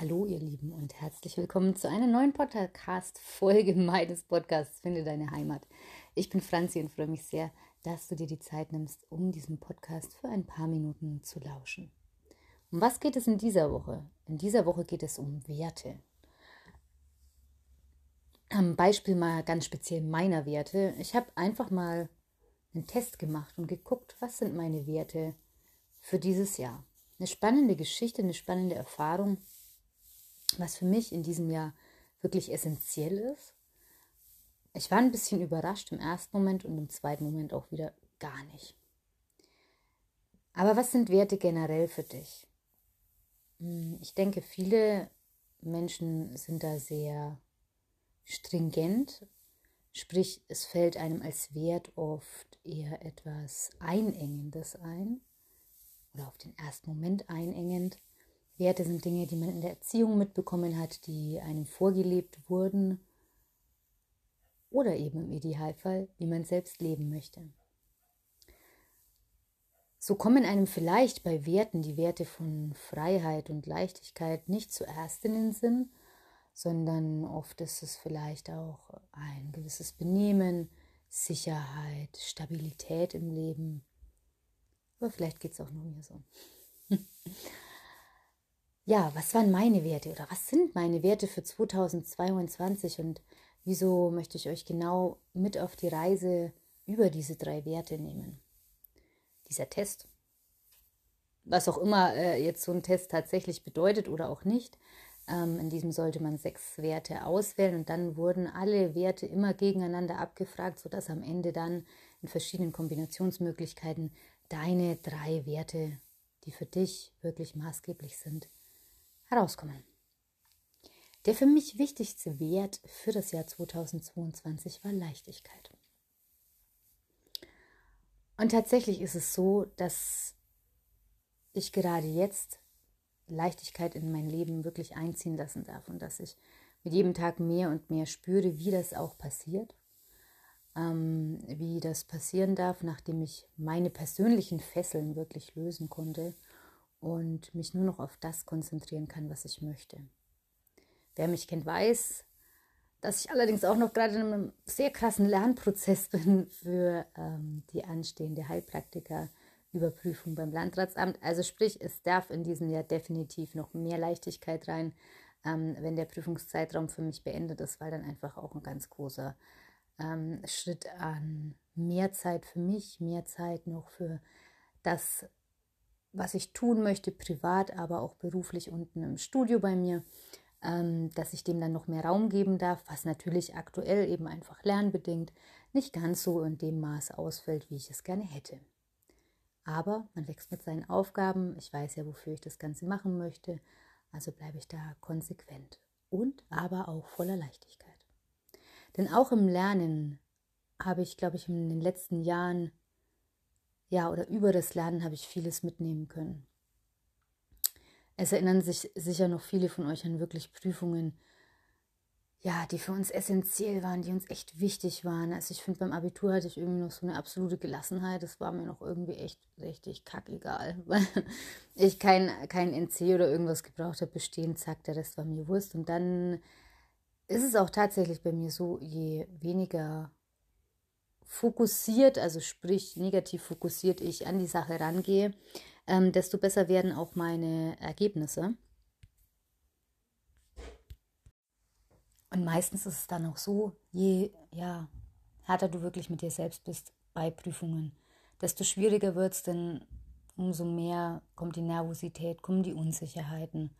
Hallo ihr Lieben und herzlich willkommen zu einer neuen Podcast-Folge meines Podcasts Finde deine Heimat. Ich bin Franzi und freue mich sehr, dass du dir die Zeit nimmst, um diesem Podcast für ein paar Minuten zu lauschen. Um was geht es in dieser Woche? In dieser Woche geht es um Werte. Am Beispiel mal ganz speziell meiner Werte. Ich habe einfach mal einen Test gemacht und geguckt, was sind meine Werte für dieses Jahr. Eine spannende Geschichte, eine spannende Erfahrung was für mich in diesem Jahr wirklich essentiell ist. Ich war ein bisschen überrascht im ersten Moment und im zweiten Moment auch wieder gar nicht. Aber was sind Werte generell für dich? Hm, ich denke, viele Menschen sind da sehr stringent, sprich es fällt einem als Wert oft eher etwas Einengendes ein oder auf den ersten Moment einengend. Werte sind Dinge, die man in der Erziehung mitbekommen hat, die einem vorgelebt wurden oder eben im Idealfall, wie man selbst leben möchte. So kommen einem vielleicht bei Werten die Werte von Freiheit und Leichtigkeit nicht zuerst in den Sinn, sondern oft ist es vielleicht auch ein gewisses Benehmen, Sicherheit, Stabilität im Leben. Aber vielleicht geht es auch nur mir so. ja, was waren meine Werte oder was sind meine Werte für 2022 und wieso möchte ich euch genau mit auf die Reise über diese drei Werte nehmen? Dieser Test, was auch immer äh, jetzt so ein Test tatsächlich bedeutet oder auch nicht, ähm, in diesem sollte man sechs Werte auswählen und dann wurden alle Werte immer gegeneinander abgefragt, sodass am Ende dann in verschiedenen Kombinationsmöglichkeiten deine drei Werte, die für dich wirklich maßgeblich sind, herauskommen. Der für mich wichtigste Wert für das Jahr 2022 war Leichtigkeit. Und tatsächlich ist es so, dass ich gerade jetzt Leichtigkeit in mein Leben wirklich einziehen lassen darf und dass ich mit jedem Tag mehr und mehr spüre, wie das auch passiert, ähm, wie das passieren darf, nachdem ich meine persönlichen Fesseln wirklich lösen konnte und mich nur noch auf das konzentrieren kann, was ich möchte. Wer mich kennt, weiß, dass ich allerdings auch noch gerade in einem sehr krassen Lernprozess bin für ähm, die anstehende Heilpraktiker-Überprüfung beim Landratsamt. Also sprich, es darf in diesem Jahr definitiv noch mehr Leichtigkeit rein, ähm, wenn der Prüfungszeitraum für mich beendet ist, weil dann einfach auch ein ganz großer ähm, Schritt an mehr Zeit für mich, mehr Zeit noch für das was ich tun möchte, privat, aber auch beruflich unten im Studio bei mir, ähm, dass ich dem dann noch mehr Raum geben darf, was natürlich aktuell eben einfach lernbedingt nicht ganz so in dem Maß ausfällt, wie ich es gerne hätte. Aber man wächst mit seinen Aufgaben, ich weiß ja, wofür ich das Ganze machen möchte, also bleibe ich da konsequent und aber auch voller Leichtigkeit. Denn auch im Lernen habe ich, glaube ich, in den letzten Jahren ja, oder über das Lernen habe ich vieles mitnehmen können. Es erinnern sich sicher noch viele von euch an wirklich Prüfungen, ja, die für uns essentiell waren, die uns echt wichtig waren. Also ich finde, beim Abitur hatte ich irgendwie noch so eine absolute Gelassenheit. Das war mir noch irgendwie echt richtig kackegal, weil ich kein, kein NC oder irgendwas gebraucht habe, bestehen, zack, der Rest war mir Wurst. Und dann ist es auch tatsächlich bei mir so, je weniger fokussiert, also sprich negativ fokussiert ich an die Sache rangehe, ähm, desto besser werden auch meine Ergebnisse. Und meistens ist es dann auch so, je ja, härter du wirklich mit dir selbst bist bei Prüfungen, desto schwieriger wird es, denn umso mehr kommt die Nervosität, kommen die Unsicherheiten.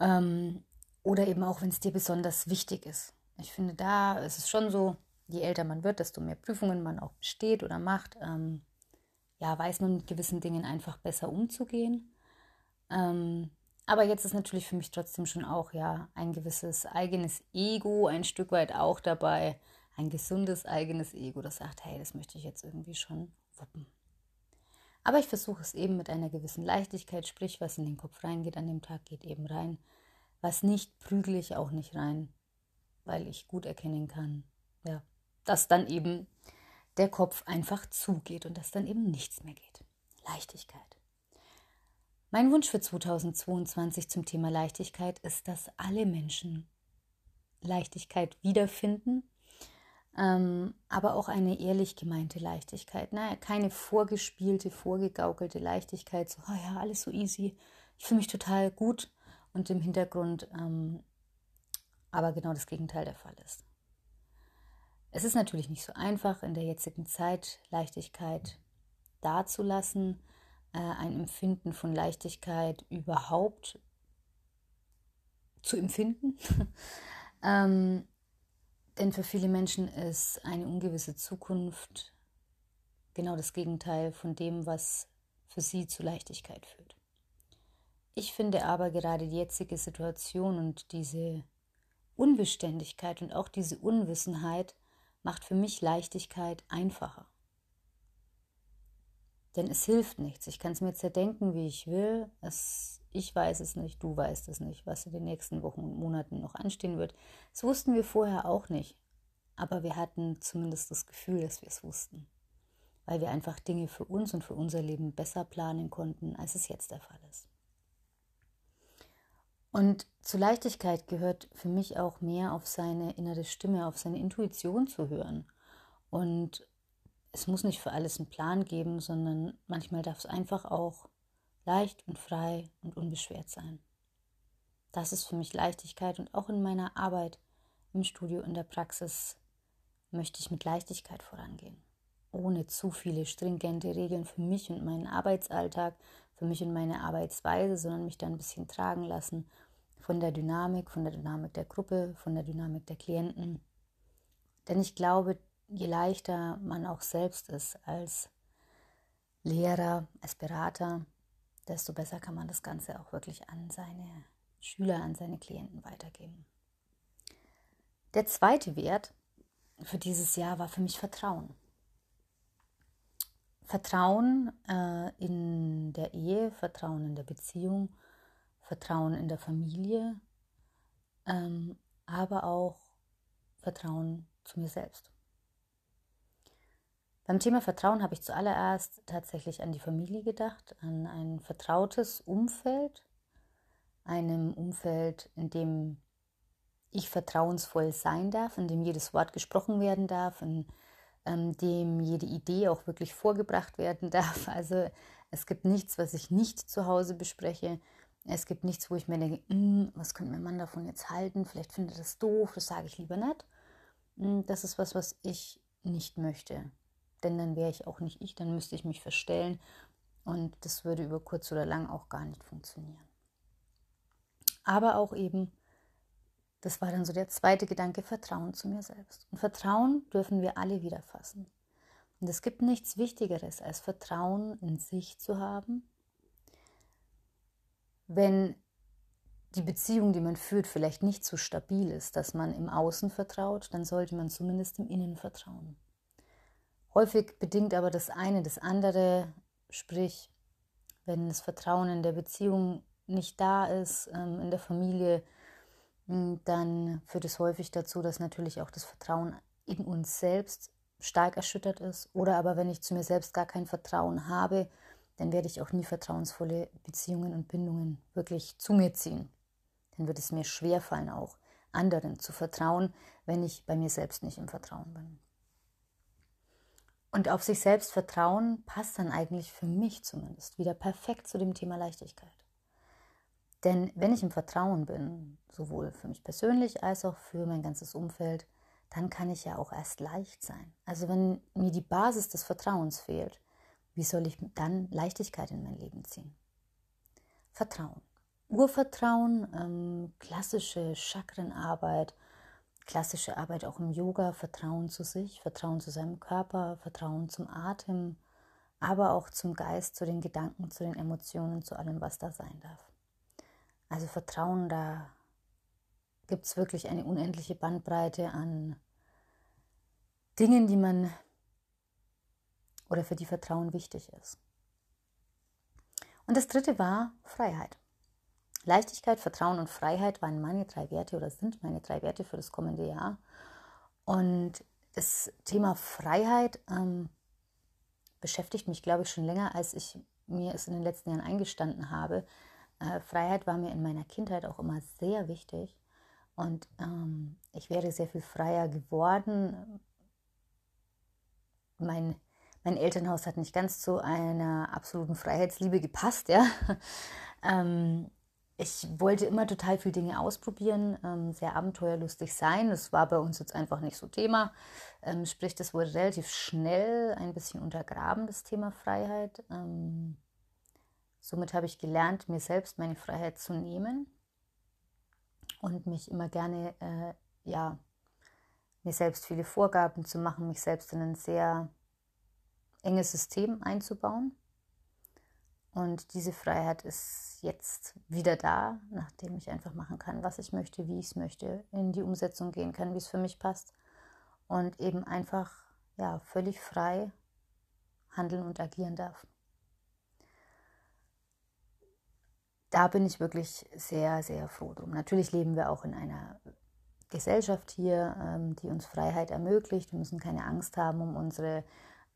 Ähm, oder eben auch, wenn es dir besonders wichtig ist. Ich finde, da ist es schon so, je älter man wird, desto mehr Prüfungen man auch besteht oder macht, ähm, ja, weiß man mit gewissen Dingen einfach besser umzugehen. Ähm, aber jetzt ist natürlich für mich trotzdem schon auch ja ein gewisses eigenes Ego ein Stück weit auch dabei, ein gesundes eigenes Ego, das sagt, hey, das möchte ich jetzt irgendwie schon wuppen. Aber ich versuche es eben mit einer gewissen Leichtigkeit, sprich, was in den Kopf reingeht an dem Tag, geht eben rein. Was nicht, prügel ich auch nicht rein, weil ich gut erkennen kann, ja, dass dann eben der Kopf einfach zugeht und dass dann eben nichts mehr geht. Leichtigkeit. Mein Wunsch für 2022 zum Thema Leichtigkeit ist, dass alle Menschen Leichtigkeit wiederfinden, ähm, aber auch eine ehrlich gemeinte Leichtigkeit. Ne? Keine vorgespielte, vorgegaukelte Leichtigkeit, so, oh ja, alles so easy, ich fühle mich total gut und im Hintergrund ähm, aber genau das Gegenteil der Fall ist. Es ist natürlich nicht so einfach in der jetzigen Zeit Leichtigkeit dazulassen, äh, ein Empfinden von Leichtigkeit überhaupt zu empfinden. ähm, denn für viele Menschen ist eine ungewisse Zukunft genau das Gegenteil von dem, was für sie zu Leichtigkeit führt. Ich finde aber gerade die jetzige Situation und diese Unbeständigkeit und auch diese Unwissenheit macht für mich Leichtigkeit einfacher. Denn es hilft nichts. Ich kann es mir zerdenken, wie ich will. Es, ich weiß es nicht, du weißt es nicht, was in den nächsten Wochen und Monaten noch anstehen wird. Das wussten wir vorher auch nicht. Aber wir hatten zumindest das Gefühl, dass wir es wussten. Weil wir einfach Dinge für uns und für unser Leben besser planen konnten, als es jetzt der Fall ist. Und zu Leichtigkeit gehört für mich auch mehr auf seine innere Stimme, auf seine Intuition zu hören. Und es muss nicht für alles einen Plan geben, sondern manchmal darf es einfach auch leicht und frei und unbeschwert sein. Das ist für mich Leichtigkeit und auch in meiner Arbeit im Studio, in der Praxis möchte ich mit Leichtigkeit vorangehen. Ohne zu viele stringente Regeln für mich und meinen Arbeitsalltag, für mich und meine Arbeitsweise, sondern mich da ein bisschen tragen lassen von der Dynamik, von der Dynamik der Gruppe, von der Dynamik der Klienten. Denn ich glaube, je leichter man auch selbst ist als Lehrer, als Berater, desto besser kann man das Ganze auch wirklich an seine Schüler, an seine Klienten weitergeben. Der zweite Wert für dieses Jahr war für mich Vertrauen. Vertrauen äh, in der Ehe, Vertrauen in der Beziehung, Vertrauen in der Familie, ähm, aber auch Vertrauen zu mir selbst. Beim Thema Vertrauen habe ich zuallererst tatsächlich an die Familie gedacht, an ein vertrautes Umfeld, einem Umfeld, in dem ich vertrauensvoll sein darf, in dem jedes Wort gesprochen werden darf, in ähm, dem jede Idee auch wirklich vorgebracht werden darf. Also es gibt nichts, was ich nicht zu Hause bespreche. Es gibt nichts, wo ich mir denke, hm, was könnte mein Mann davon jetzt halten? Vielleicht findet er das doof, das sage ich lieber nicht. Hm, das ist was, was ich nicht möchte denn dann wäre ich auch nicht ich, dann müsste ich mich verstellen und das würde über kurz oder lang auch gar nicht funktionieren. Aber auch eben, das war dann so der zweite Gedanke, Vertrauen zu mir selbst. Und Vertrauen dürfen wir alle wieder fassen. Und es gibt nichts Wichtigeres, als Vertrauen in sich zu haben. Wenn die Beziehung, die man führt, vielleicht nicht so stabil ist, dass man im Außen vertraut, dann sollte man zumindest im Innen vertrauen. Häufig bedingt aber das eine das andere, sprich, wenn das Vertrauen in der Beziehung nicht da ist, ähm, in der Familie, hm, dann führt es häufig dazu, dass natürlich auch das Vertrauen in uns selbst stark erschüttert ist. Oder aber wenn ich zu mir selbst gar kein Vertrauen habe, dann werde ich auch nie vertrauensvolle Beziehungen und Bindungen wirklich zu mir ziehen. Dann wird es mir schwerfallen, auch anderen zu vertrauen, wenn ich bei mir selbst nicht im Vertrauen bin. Und auf sich selbst vertrauen passt dann eigentlich für mich zumindest wieder perfekt zu dem Thema Leichtigkeit. Denn wenn ich im Vertrauen bin, sowohl für mich persönlich als auch für mein ganzes Umfeld, dann kann ich ja auch erst leicht sein. Also wenn mir die Basis des Vertrauens fehlt, wie soll ich dann Leichtigkeit in mein Leben ziehen? Vertrauen. Urvertrauen, ähm, klassische Chakrenarbeit, klassische Arbeit auch im Yoga, Vertrauen zu sich, Vertrauen zu seinem Körper, Vertrauen zum Atem, aber auch zum Geist, zu den Gedanken, zu den Emotionen, zu allem, was da sein darf. Also Vertrauen, da gibt es wirklich eine unendliche Bandbreite an Dingen, die man oder für die Vertrauen wichtig ist. Und das dritte war Freiheit. Leichtigkeit, Vertrauen und Freiheit waren meine drei Werte oder sind meine drei Werte für das kommende Jahr. Und das Thema Freiheit ähm, beschäftigt mich, glaube ich, schon länger, als ich mir es in den letzten Jahren eingestanden habe. Äh, Freiheit war mir in meiner Kindheit auch immer sehr wichtig. Und ähm, ich wäre sehr viel freier geworden. Mein, mein Elternhaus hat nicht ganz zu einer absoluten Freiheitsliebe gepasst, ja. ähm, ich wollte immer total viele Dinge ausprobieren, ähm, sehr abenteuerlustig sein. Das war bei uns jetzt einfach nicht so Thema. Ähm, sprich, das wurde relativ schnell ein bisschen untergraben, das Thema Freiheit. Ähm, somit habe ich gelernt, mir selbst meine Freiheit zu nehmen und mich immer gerne, äh, ja, mir selbst viele Vorgaben zu machen, mich selbst in ein sehr enges System einzubauen. Und diese Freiheit ist jetzt wieder da, nachdem ich einfach machen kann, was ich möchte, wie ich es möchte, in die Umsetzung gehen kann, wie es für mich passt und eben einfach ja völlig frei handeln und agieren darf. Da bin ich wirklich sehr, sehr froh drum. Natürlich leben wir auch in einer Gesellschaft hier, ähm, die uns Freiheit ermöglicht. Wir müssen keine Angst haben um unsere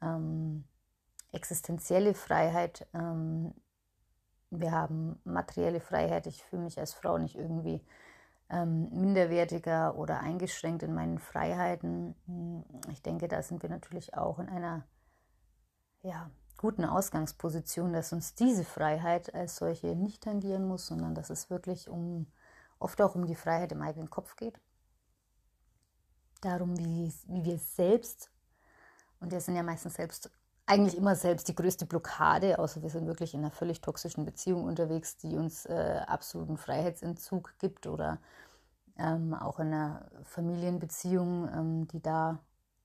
ähm, existenzielle Freiheit. Ähm, wir haben materielle Freiheit. Ich fühle mich als Frau nicht irgendwie ähm, minderwertiger oder eingeschränkt in meinen Freiheiten. Ich denke, da sind wir natürlich auch in einer ja, guten Ausgangsposition, dass uns diese Freiheit als solche nicht tangieren muss, sondern dass es wirklich um oft auch um die Freiheit im eigenen Kopf geht. Darum, wie, wie wir selbst, und wir sind ja meistens selbst eigentlich immer selbst die größte Blockade, außer wir sind wirklich in einer völlig toxischen Beziehung unterwegs, die uns äh, absoluten Freiheitsentzug gibt oder ähm, auch in einer Familienbeziehung, ähm, die da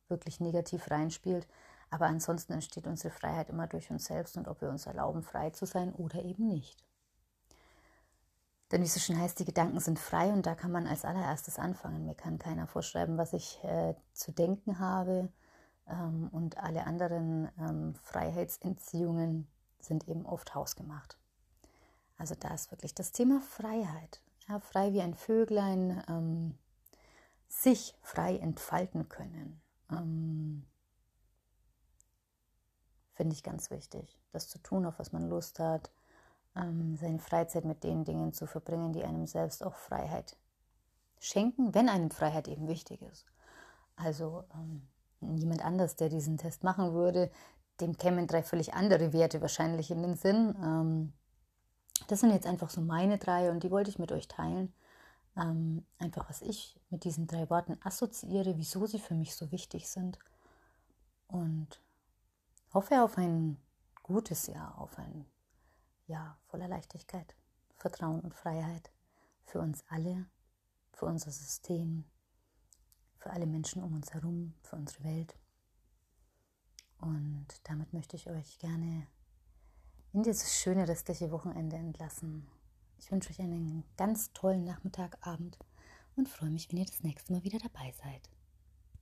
wirklich negativ reinspielt. Aber ansonsten entsteht unsere Freiheit immer durch uns selbst und ob wir uns erlauben, frei zu sein oder eben nicht. Denn wie es so schön heißt, die Gedanken sind frei und da kann man als allererstes anfangen. Mir kann keiner vorschreiben, was ich äh, zu denken habe ähm, und alle anderen ähm, Freiheitsentziehungen sind eben oft hausgemacht. Also da ist wirklich das Thema Freiheit. Ja, frei wie ein Vöglein, ähm, sich frei entfalten können. Ähm, Finde ich ganz wichtig, das zu tun, auf was man Lust hat, ähm, seine Freizeit mit den Dingen zu verbringen, die einem selbst auch Freiheit schenken, wenn einem Freiheit eben wichtig ist. Also ähm, jemand anders, der diesen Test machen würde, dem kämen drei völlig andere Werte wahrscheinlich in den Sinn. Ähm, das sind jetzt einfach so meine drei und die wollte ich mit euch teilen. Ähm, einfach, was ich mit diesen drei Worten assoziiere, wieso sie für mich so wichtig sind. Und hoffe auf ein gutes Jahr, auf ein Jahr voller Leichtigkeit, Vertrauen und Freiheit für uns alle, für unser System, für alle Menschen um uns herum, für unsere Welt. Und damit möchte ich euch gerne in dieses schöne restliche Wochenende entlassen. Ich wünsche euch einen ganz tollen Nachmittag, Abend und freue mich, wenn ihr das nächste Mal wieder dabei seid.